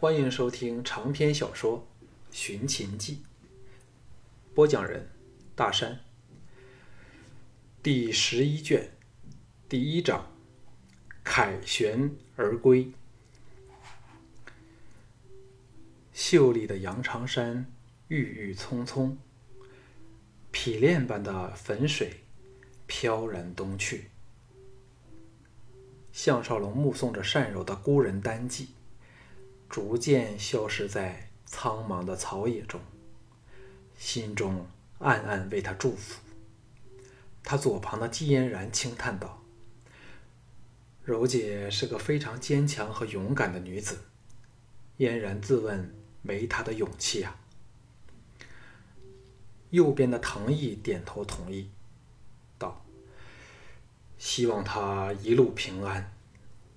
欢迎收听长篇小说《寻秦记》，播讲人：大山。第十一卷，第一章：凯旋而归。秀丽的羊肠山郁郁葱葱，匹练般的汾水飘然东去。项少龙目送着善柔的孤人单骑。逐渐消失在苍茫的草野中，心中暗暗为他祝福。他左旁的季嫣然轻叹道：“柔姐是个非常坚强和勇敢的女子。”嫣然自问没她的勇气啊。右边的唐毅点头同意，道：“希望她一路平安，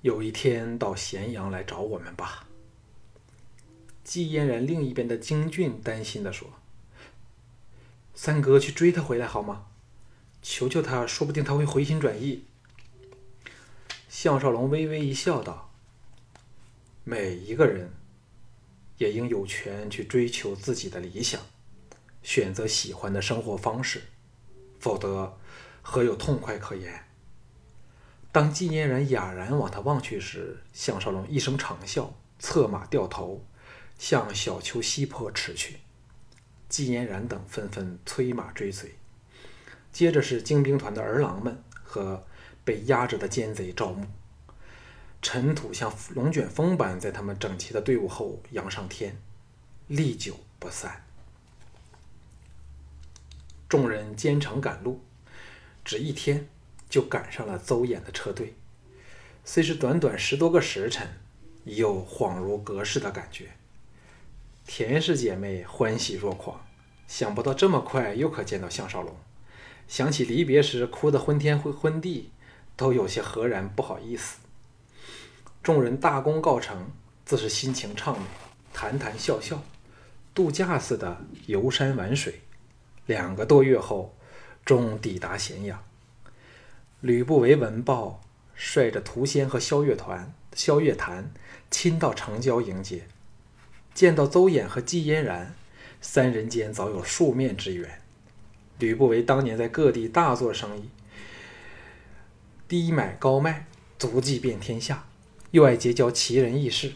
有一天到咸阳来找我们吧。”季嫣然另一边的京俊担心的说：“三哥去追他回来好吗？求求他，说不定他会回心转意。”项少龙微微一笑，道：“每一个人也应有权去追求自己的理想，选择喜欢的生活方式，否则何有痛快可言？”当季嫣然哑然往他望去时，项少龙一声长啸，策马掉头。向小丘西坡驰去，季嫣然等纷纷催马追随。接着是精兵团的儿郎们和被压着的奸贼赵牧，尘土像龙卷风般在他们整齐的队伍后扬上天，历久不散。众人兼程赶路，只一天就赶上了邹衍的车队。虽是短短十多个时辰，已有恍如隔世的感觉。田氏姐妹欢喜若狂，想不到这么快又可见到项少龙。想起离别时哭得昏天昏地，都有些何然不好意思。众人大功告成，自是心情畅美，谈谈笑笑，度假似的游山玩水。两个多月后，终抵达咸阳。吕不韦闻报，率着屠仙和萧月团、萧月潭亲到城郊迎接。见到邹衍和季嫣然，三人间早有数面之缘。吕不韦当年在各地大做生意，低买高卖，足迹遍天下，又爱结交奇人异士，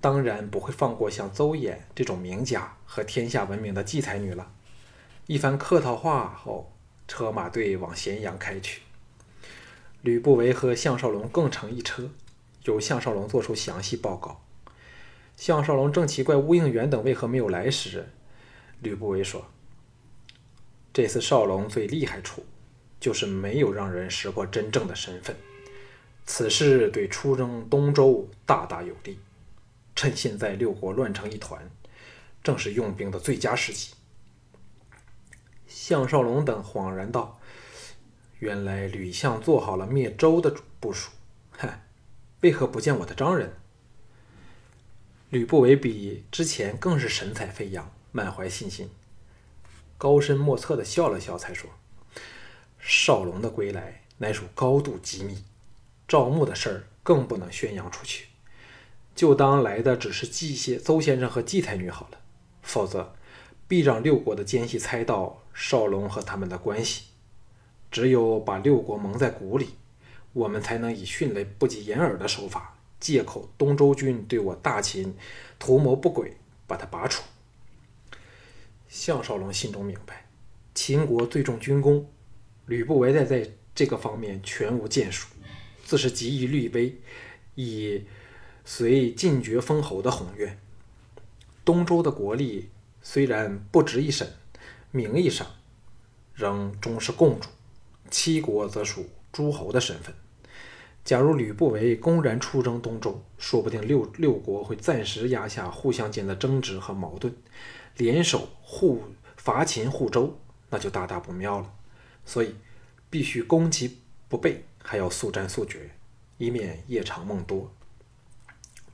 当然不会放过像邹衍这种名家和天下闻名的季才女了。一番客套话后，车马队往咸阳开去。吕不韦和项少龙共乘一车，由项少龙做出详细报告。项少龙正奇怪乌应元等为何没有来时，吕不韦说：“这次少龙最厉害处，就是没有让人识破真正的身份。此事对出征东周大大有利。趁现在六国乱成一团，正是用兵的最佳时机。”项少龙等恍然道：“原来吕相做好了灭周的部署。嗨，为何不见我的张人？”吕不韦比之前更是神采飞扬，满怀信心，高深莫测的笑了笑，才说：“少龙的归来乃属高度机密，赵牧的事儿更不能宣扬出去，就当来的只是季先邹先生和季太女好了，否则必让六国的奸细猜到少龙和他们的关系。只有把六国蒙在鼓里，我们才能以迅雷不及掩耳的手法。”借口东周军对我大秦图谋不轨，把他拔除。项少龙心中明白，秦国最重军功，吕不韦在在这个方面全无建树，自是急于立威，以随晋爵封侯的宏愿。东周的国力虽然不值一审，名义上仍终是共主，七国则属诸侯的身份。假如吕不韦公然出征东周，说不定六六国会暂时压下互相间的争执和矛盾，联手护伐秦护周，那就大大不妙了。所以必须攻其不备，还要速战速决，以免夜长梦多。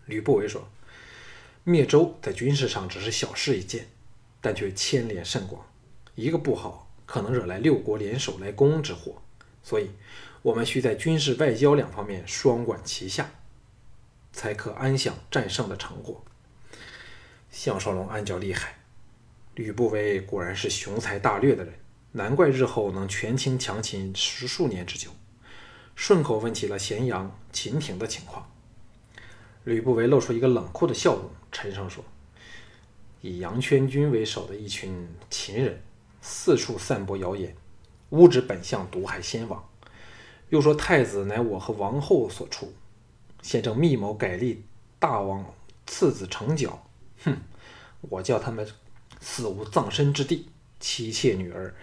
吕不韦说：“灭周在军事上只是小事一件，但却牵连甚广，一个不好，可能惹来六国联手来攻之祸。所以。”我们需在军事、外交两方面双管齐下，才可安享战胜的成果。项少龙暗叫厉害，吕不韦果然是雄才大略的人，难怪日后能权倾强秦十数年之久。顺口问起了咸阳、秦庭的情况，吕不韦露出一个冷酷的笑容，沉声说：“以杨全军为首的一群秦人，四处散播谣言，诬指本相毒害先王，又说太子乃我和王后所出，现正密谋改立大王次子成角。哼，我叫他们死无葬身之地，妻妾女儿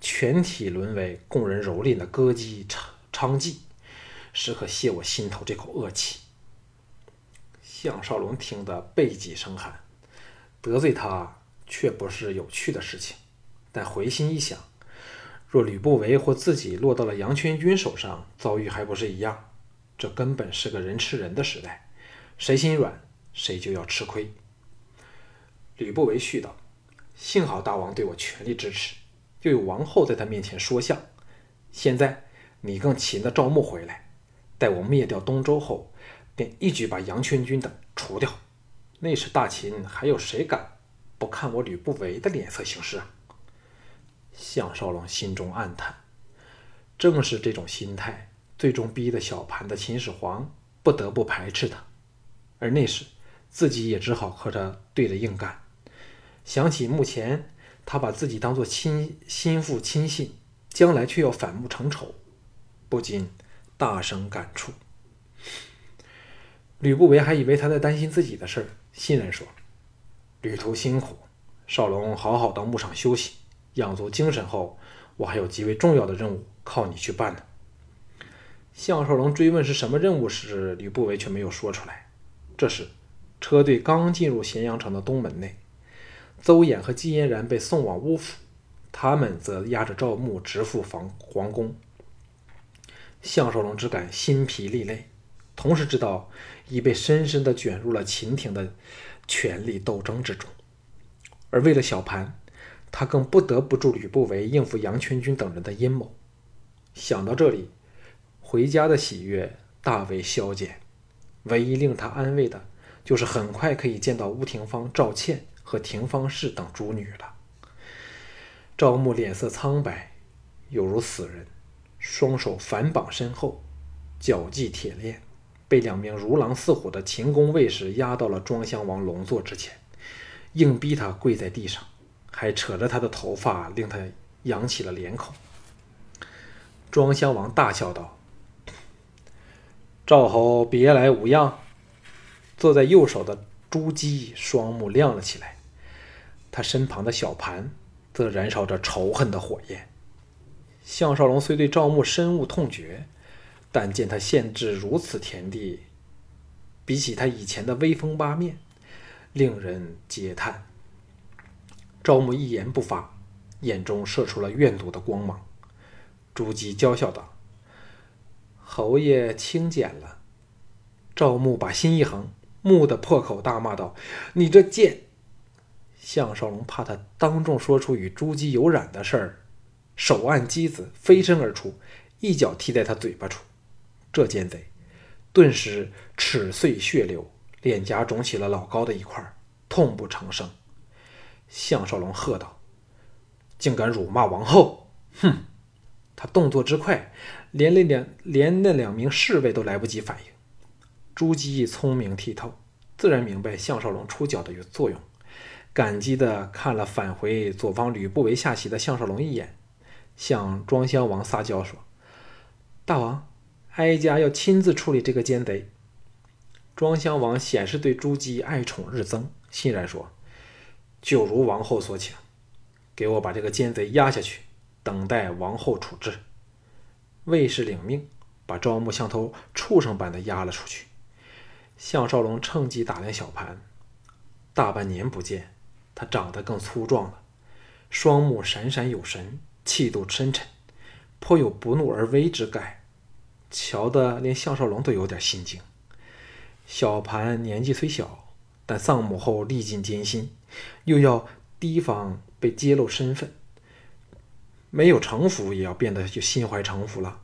全体沦为供人蹂躏的歌姬娼娼妓，时刻泄我心头这口恶气。”项少龙听得背脊生寒，得罪他却不是有趣的事情，但回心一想，若吕不韦或自己落到了杨全军手上，遭遇还不是一样？这根本是个人吃人的时代，谁心软，谁就要吃亏。吕不韦絮道：“幸好大王对我全力支持，又有王后在他面前说相。现在你更擒的赵牧回来，待我灭掉东周后。”便一举把杨全军等除掉，那时大秦还有谁敢不看我吕不韦的脸色行事啊？项少龙心中暗叹，正是这种心态，最终逼得小盘的秦始皇不得不排斥他，而那时自己也只好和他对着硬干。想起目前他把自己当做亲心腹亲信，将来却要反目成仇，不禁大声感触。吕不韦还以为他在担心自己的事儿，欣然说：“旅途辛苦，少龙好好到牧场休息，养足精神后，我还有极为重要的任务靠你去办呢。”项少龙追问是什么任务时，吕不韦却没有说出来。这时，车队刚进入咸阳城的东门内，邹衍和姬嫣然被送往乌府，他们则押着赵牧直赴房皇宫。项少龙只感心疲力累。同时知道已被深深地卷入了秦廷的权力斗争之中，而为了小盘，他更不得不助吕不韦应付杨全军等人的阴谋。想到这里，回家的喜悦大为消减。唯一令他安慰的，就是很快可以见到乌廷芳、赵倩和廷芳氏等诸女了。赵牧脸色苍白，犹如死人，双手反绑身后，脚系铁链。被两名如狼似虎的秦宫卫士押到了庄襄王龙座之前，硬逼他跪在地上，还扯着他的头发，令他扬起了脸孔。庄襄王大笑道：“赵侯别来无恙。”坐在右手的朱姬双目亮了起来，他身旁的小盘则燃烧着仇恨的火焰。项少龙虽对赵牧深恶痛绝。但见他现至如此田地，比起他以前的威风八面，令人嗟叹。赵牧一言不发，眼中射出了怨毒的光芒。朱姬娇笑道：“侯爷轻简了。”赵牧把心一横，蓦地破口大骂道：“你这贱！”项少龙怕他当众说出与朱姬有染的事儿，手按机子飞身而出，一脚踢在他嘴巴处。这奸贼顿时齿碎血流，脸颊肿起了老高的一块，痛不成声。项少龙喝道：“竟敢辱骂王后！”哼！他动作之快，连那两连那两名侍卫都来不及反应。朱姬聪明剔透，自然明白项少龙出脚的作用，感激的看了返回左方吕不韦下棋的项少龙一眼，向庄襄王撒娇说：“大王。”哀家要亲自处理这个奸贼。庄襄王显示对朱姬爱宠日增，欣然说：“就如王后所请，给我把这个奸贼押下去，等待王后处置。”卫士领命，把赵牧像头畜生般的押了出去。项少龙趁机打量小盘，大半年不见，他长得更粗壮了，双目闪闪有神，气度深沉，颇有不怒而威之概。瞧得连项少龙都有点心惊。小盘年纪虽小，但丧母后历尽艰辛，又要提防被揭露身份，没有城府也要变得就心怀城府了。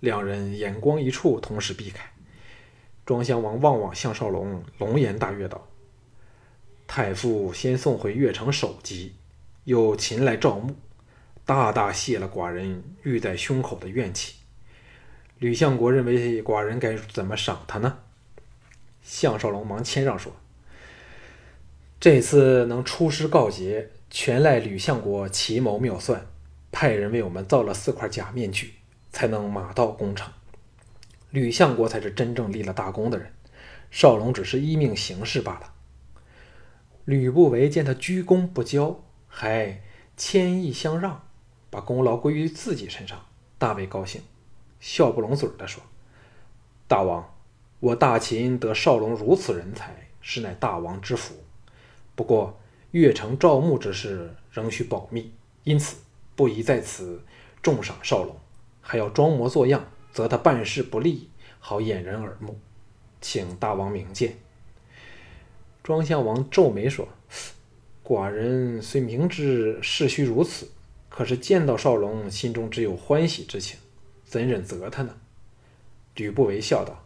两人眼光一触，同时避开。庄襄王望望项少龙，龙颜大悦道：“太傅先送回越城首级，又擒来赵牧，大大泄了寡人郁在胸口的怨气。吕相国认为寡人该怎么赏他呢？项少龙忙谦让说：“这次能出师告捷，全赖吕相国奇谋妙算，派人为我们造了四块假面具，才能马到功成。吕相国才是真正立了大功的人，少龙只是依命行事罢了。”吕不韦见他居功不骄，还谦意相让，把功劳归于自己身上，大为高兴，笑不拢嘴的说：“大王，我大秦得少龙如此人才，实乃大王之福。不过越城赵牧之事仍需保密，因此不宜在此重赏少龙，还要装模作样，则他办事不利，好掩人耳目，请大王明鉴。”庄襄王皱眉说：“寡人虽明知事须如此，可是见到少龙，心中只有欢喜之情，怎忍责他呢？”吕不韦笑道：“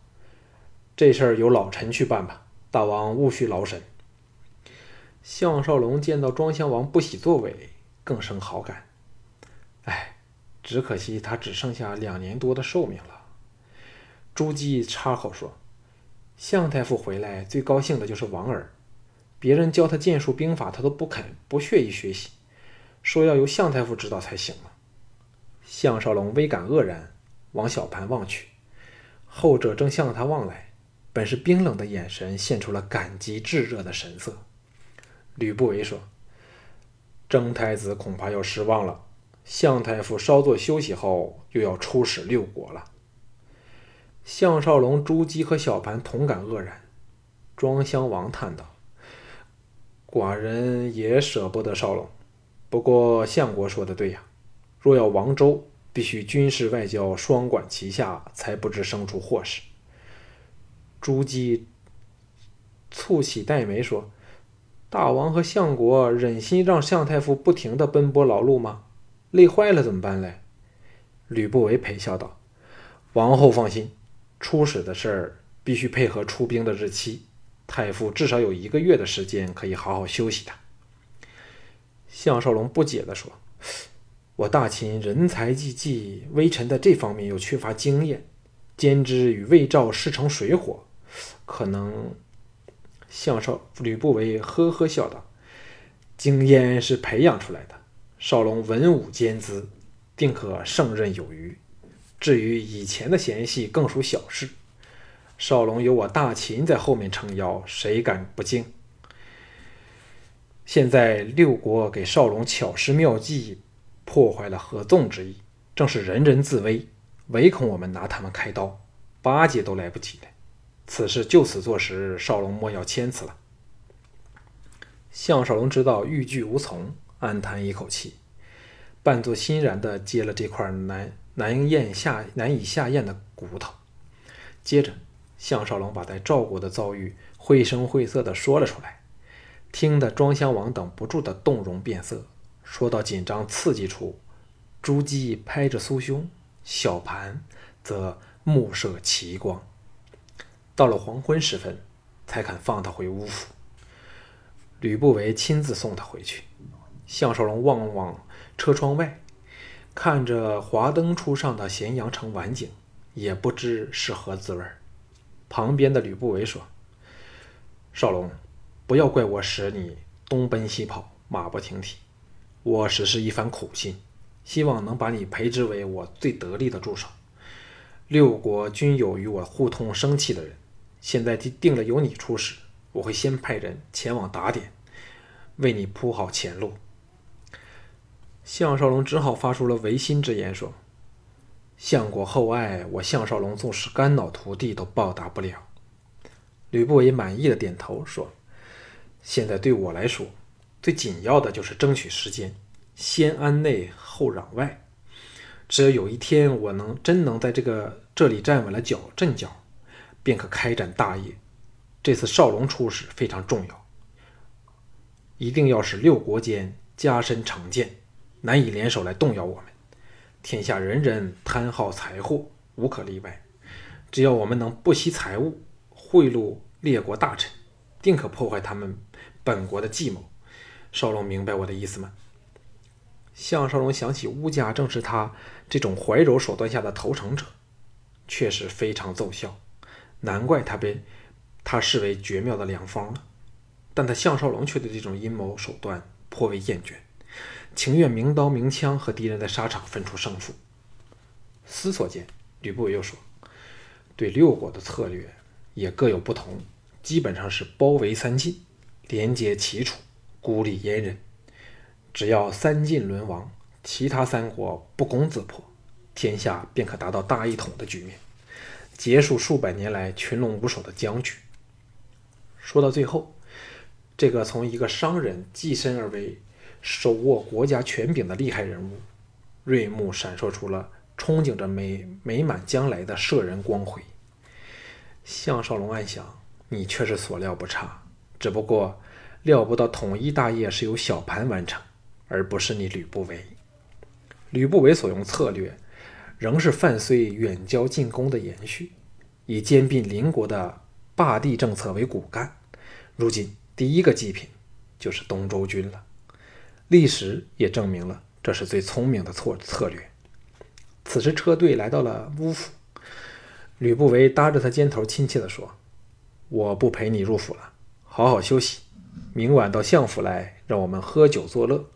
这事儿由老臣去办吧，大王勿需劳神。”项少龙见到庄襄王不喜作为，更生好感。哎，只可惜他只剩下两年多的寿命了。朱姬插口说。向太傅回来最高兴的就是王儿，别人教他剑术兵法，他都不肯不屑于学习，说要由向太傅指导才行了。项少龙微感愕然，往小盘望去，后者正向他望来，本是冰冷的眼神现出了感激炙热的神色。吕不韦说：“征太子恐怕要失望了，向太傅稍作休息后，又要出使六国了。”项少龙、朱姬和小盘同感愕然。庄襄王叹道：“寡人也舍不得少龙，不过相国说的对呀，若要王周，必须军事外交双管齐下，才不知生出祸事。”朱姬蹙起黛眉说：“大王和相国忍心让向太傅不停的奔波劳碌吗？累坏了怎么办嘞？”吕不韦陪笑道：“王后放心。”出使的事儿必须配合出兵的日期，太傅至少有一个月的时间可以好好休息的。项少龙不解地说：“我大秦人才济济，微臣在这方面又缺乏经验，兼之与魏赵势成水火，可能……”项少吕不韦呵呵笑道：“经验是培养出来的，少龙文武兼资，定可胜任有余。”至于以前的嫌隙，更属小事。少龙有我大秦在后面撑腰，谁敢不敬？现在六国给少龙巧施妙计，破坏了合纵之意，正是人人自危，唯恐我们拿他们开刀，巴结都来不及了。此事就此作实，少龙莫要谦辞了。项少龙知道欲拒无从，暗叹一口气，扮作欣然地接了这块难。难咽下难以下咽的骨头。接着，项少龙把在赵国的遭遇绘声绘色地说了出来，听得庄襄王等不住的动容变色。说到紧张刺激处，朱姬拍着酥胸，小盘则目射奇光。到了黄昏时分，才肯放他回乌府。吕不韦亲自送他回去。项少龙望望车窗外。看着华灯初上的咸阳城晚景，也不知是何滋味旁边的吕不韦说：“少龙，不要怪我使你东奔西跑，马不停蹄。我只是一番苦心，希望能把你培植为我最得力的助手。六国均有与我互通生气的人，现在就定了由你出使，我会先派人前往打点，为你铺好前路。”项少龙只好发出了违心之言，说：“相国厚爱我，项少龙纵使肝脑涂地都报答不了。”吕不韦满意的点头说：“现在对我来说，最紧要的就是争取时间，先安内后攘外。只要有一天我能真能在这个这里站稳了脚阵脚，便可开展大业。这次少龙出使非常重要，一定要使六国间加深成见。”难以联手来动摇我们。天下人人贪好财货，无可例外。只要我们能不惜财物贿赂列国大臣，定可破坏他们本国的计谋。少龙明白我的意思吗？项少龙想起乌家正是他这种怀柔手段下的投诚者，确实非常奏效，难怪他被他视为绝妙的良方了。但他项少龙却对这种阴谋手段颇为厌倦，情愿明刀明枪和敌人在沙场分出胜负。思索间，吕不韦又说：“对六国的策略也各有不同，基本上是包围三晋，连接齐楚，孤立燕人。只要三晋沦亡，其他三国不攻自破，天下便可达到大一统的局面，结束数百年来群龙无首的僵局。”说到最后。这个从一个商人跻身而为手握国家权柄的厉害人物，瑞目闪烁出了憧憬着美美满将来的摄人光辉。项少龙暗想：你却是所料不差，只不过料不到统一大业是由小盘完成，而不是你吕不韦。吕不韦所用策略，仍是范睢远交近攻的延续，以兼并邻国的霸地政策为骨干。如今。第一个祭品就是东周军了，历史也证明了这是最聪明的策策略。此时车队来到了乌府，吕不韦搭着他肩头，亲切地说：“我不陪你入府了，好好休息，明晚到相府来，让我们喝酒作乐，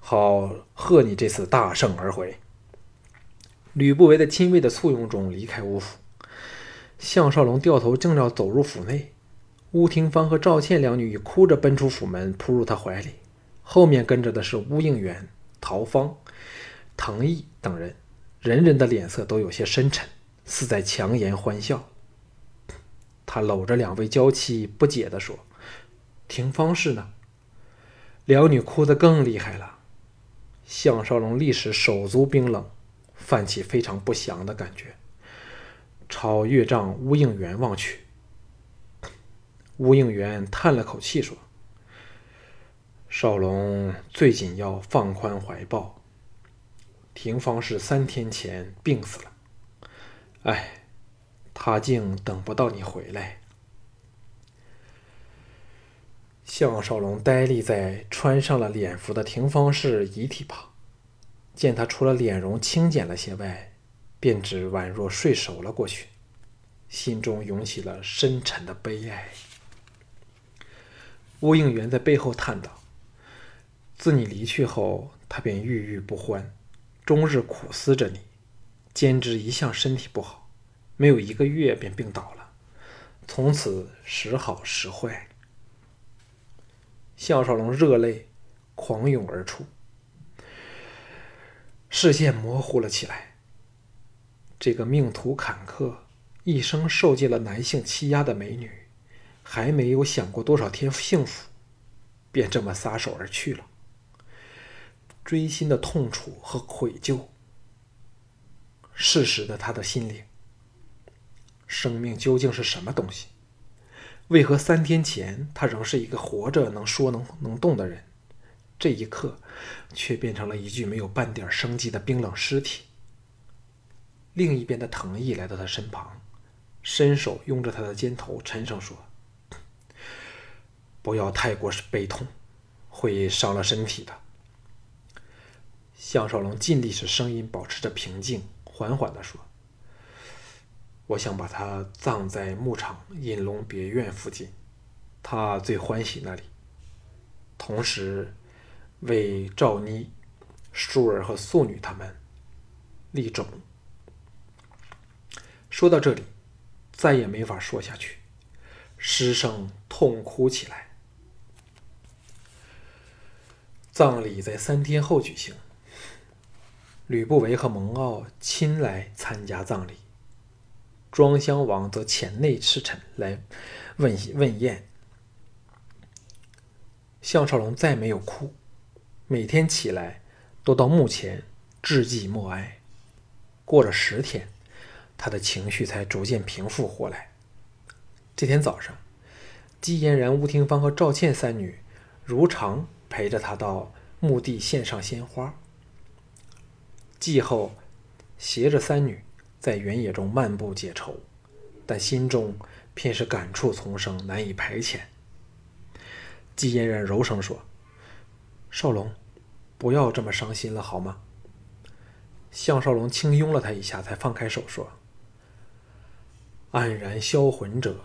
好贺你这次大胜而回。”吕不韦在亲卫的簇拥中离开乌府，项少龙掉头正要走入府内。乌廷芳和赵倩两女已哭着奔出府门，扑入他怀里，后面跟着的是乌应元、陶芳、滕毅等人，人人的脸色都有些深沉，似在强颜欢笑。他搂着两位娇妻，不解地说：“廷芳是呢？”两女哭得更厉害了。项少龙立时手足冰冷，泛起非常不祥的感觉，朝岳丈乌应元望去。乌应元叹了口气说：“少龙最紧要放宽怀抱。廷芳是三天前病死了，哎，他竟等不到你回来。”项少龙呆立在穿上了脸服的廷芳氏遗体旁，见他除了脸容清简了些外，便只宛若睡熟了过去，心中涌起了深沉的悲哀。乌应元在背后叹道：“自你离去后，他便郁郁不欢，终日苦思着你。兼之一向身体不好，没有一个月便病倒了，从此时好时坏。”项少龙热泪狂涌而出，视线模糊了起来。这个命途坎坷、一生受尽了男性欺压的美女。还没有享过多少天幸福，便这么撒手而去了。锥心的痛楚和愧疚，适时的他的心灵。生命究竟是什么东西？为何三天前他仍是一个活着、能说、能能动的人，这一刻却变成了一具没有半点生机的冰冷尸体？另一边的藤毅来到他身旁，伸手拥着他的肩头，沉声说。不要太过悲痛，会伤了身体的。项少龙尽力使声音保持着平静，缓缓地说：“我想把他葬在牧场隐龙别院附近，他最欢喜那里。同时，为赵妮、淑儿和素女他们立冢。”说到这里，再也没法说下去，失声痛哭起来。葬礼在三天后举行。吕不韦和蒙骜亲来参加葬礼，庄襄王则遣内侍臣来问问宴。项少龙再没有哭，每天起来都到墓前致祭默哀。过了十天，他的情绪才逐渐平复过来。这天早上，姬嫣然、吴廷芳和赵倩三女如常。陪着他到墓地献上鲜花，祭后，携着三女在原野中漫步解愁，但心中偏是感触丛生，难以排遣。季嫣然柔声说：“少龙，不要这么伤心了，好吗？”项少龙轻拥了他一下，才放开手说：“黯然销魂者，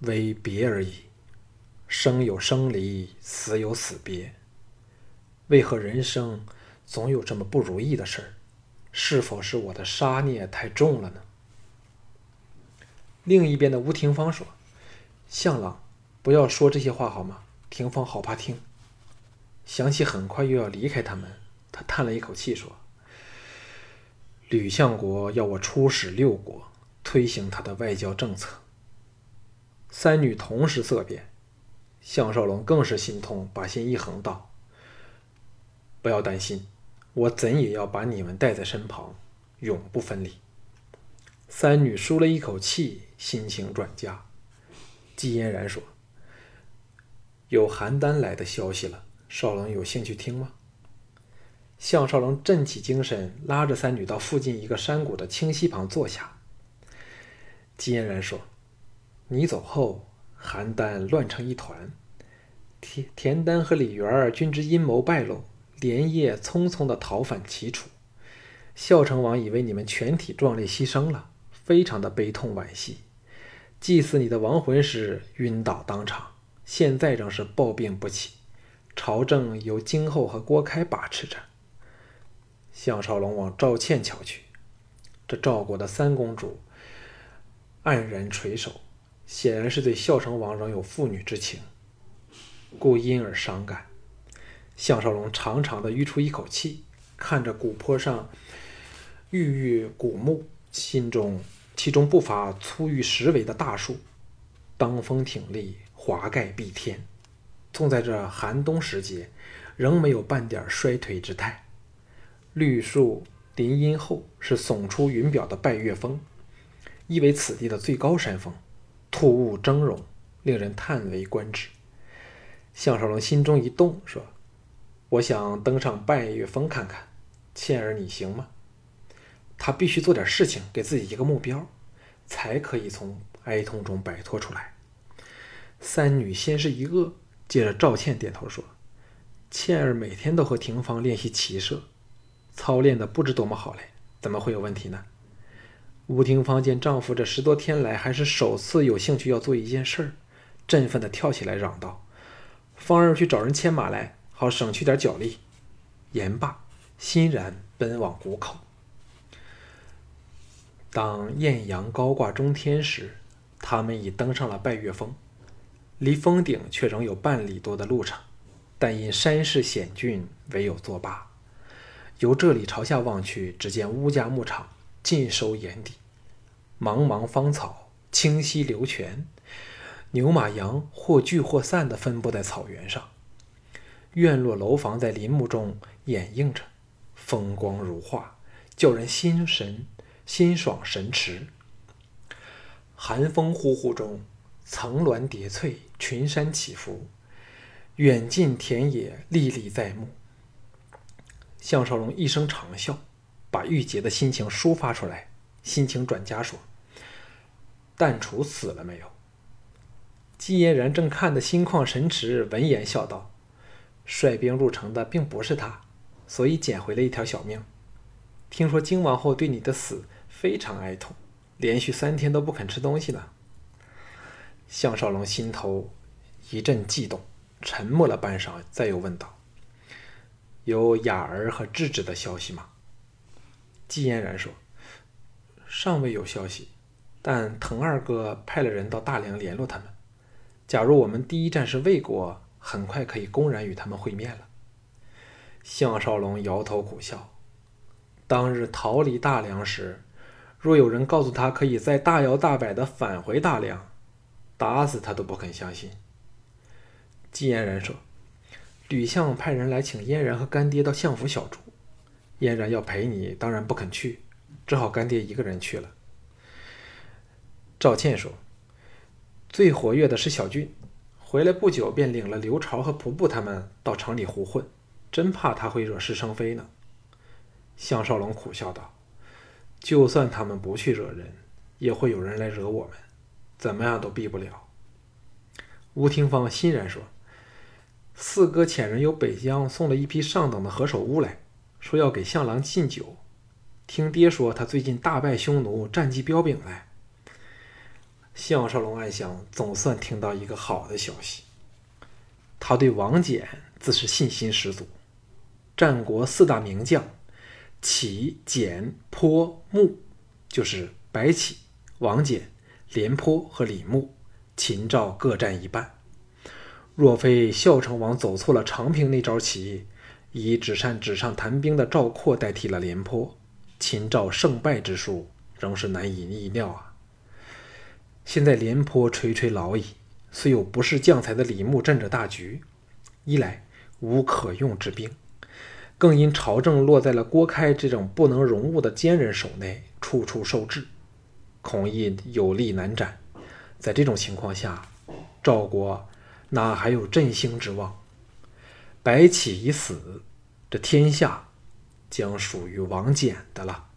为别而已。生有生离，死有死别。为何人生总有这么不如意的事儿？是否是我的杀孽太重了呢？”另一边的吴廷芳说：“向朗，不要说这些话好吗？廷芳好怕听。”想起很快又要离开他们，他叹了一口气说。吕相国要我出使六国，推行他的外交政策。三女同时色变，项少龙更是心痛，把心一横道：“不要担心，我怎也要把你们带在身旁，永不分离。”三女舒了一口气，心情转佳。季嫣然说：“有邯郸来的消息了，少龙有兴趣听吗？”项少龙振起精神，拉着三女到附近一个山谷的清溪旁坐下。季嫣然说：“你走后，邯郸乱成一团，田田丹和李元均知阴谋败露，连夜匆匆的逃返齐楚。孝成王以为你们全体壮烈牺牲了，非常的悲痛惋惜。祭祀你的亡魂时晕倒当场，现在正是暴病不起，朝政由金后和郭开把持着。”项少龙往赵倩瞧去，这赵国的三公主黯然垂首，显然是对孝成王仍有父女之情，故因而伤感。项少龙长长的吁出一口气，看着古坡上郁郁古木，心中其中不乏粗逾十围的大树，当风挺立，华盖蔽天，纵在这寒冬时节，仍没有半点衰颓之态。绿树林荫后是耸出云表的拜月峰，亦为此地的最高山峰，突兀峥嵘，令人叹为观止。项少龙心中一动，说：“我想登上拜月峰看看。倩儿，你行吗？”他必须做点事情，给自己一个目标，才可以从哀痛中摆脱出来。三女先是一愕，接着赵倩点头说：“倩儿每天都和廷芳练习骑射。”操练的不知多么好嘞，怎么会有问题呢？吴廷芳见丈夫这十多天来还是首次有兴趣要做一件事儿，振奋地跳起来嚷道：“芳儿去找人牵马来，好省去点脚力。”言罢，欣然奔往谷口。当艳阳高挂中天时，他们已登上了拜月峰，离峰顶却仍有半里多的路程，但因山势险峻，唯有作罢。由这里朝下望去，只见乌家牧场尽收眼底，茫茫芳草，清溪流泉，牛马羊或聚或散地分布在草原上。院落楼房在林木中掩映着，风光如画，叫人心神心爽神驰。寒风呼呼中，层峦叠翠，群山起伏，远近田野历历在目。项少龙一声长啸，把郁结的心情抒发出来。心情转佳说：“淡楚死了没有？”季嫣然正看得心旷神驰，闻言笑道：“率兵入城的并不是他，所以捡回了一条小命。听说荆王后对你的死非常哀痛，连续三天都不肯吃东西呢。”项少龙心头一阵悸动，沉默了半晌，再又问道。有雅儿和智智的消息吗？季嫣然说：“尚未有消息，但滕二哥派了人到大梁联络他们。假如我们第一站是魏国，很快可以公然与他们会面了。”项少龙摇头苦笑。当日逃离大梁时，若有人告诉他可以再大摇大摆的返回大梁，打死他都不肯相信。季嫣然说。吕相派人来请嫣然和干爹到相府小住，嫣然要陪你，当然不肯去，只好干爹一个人去了。赵倩说：“最活跃的是小俊，回来不久便领了刘朝和仆布他们到城里胡混，真怕他会惹是生非呢。”项少龙苦笑道：“就算他们不去惹人，也会有人来惹我们，怎么样都避不了。”吴廷芳欣然说。四哥遣人由北疆送了一批上等的何首乌来，说要给项郎敬酒。听爹说他最近大败匈奴，战绩彪炳来。项少龙暗想，总算听到一个好的消息。他对王翦自是信心十足。战国四大名将，齐、简、颇、穆，就是白起、王翦、廉颇和李牧，秦赵各占一半。若非孝成王走错了长平那招棋，以只善纸上谈兵的赵括代替了廉颇，秦赵胜败之数仍是难以意料啊。现在廉颇垂垂老矣，虽有不是将才的李牧镇着大局，一来无可用之兵。更因朝政落在了郭开这种不能容物的奸人手内，处处受制，恐亦有力难斩。在这种情况下，赵国哪还有振兴之望？白起已死，这天下将属于王翦的了。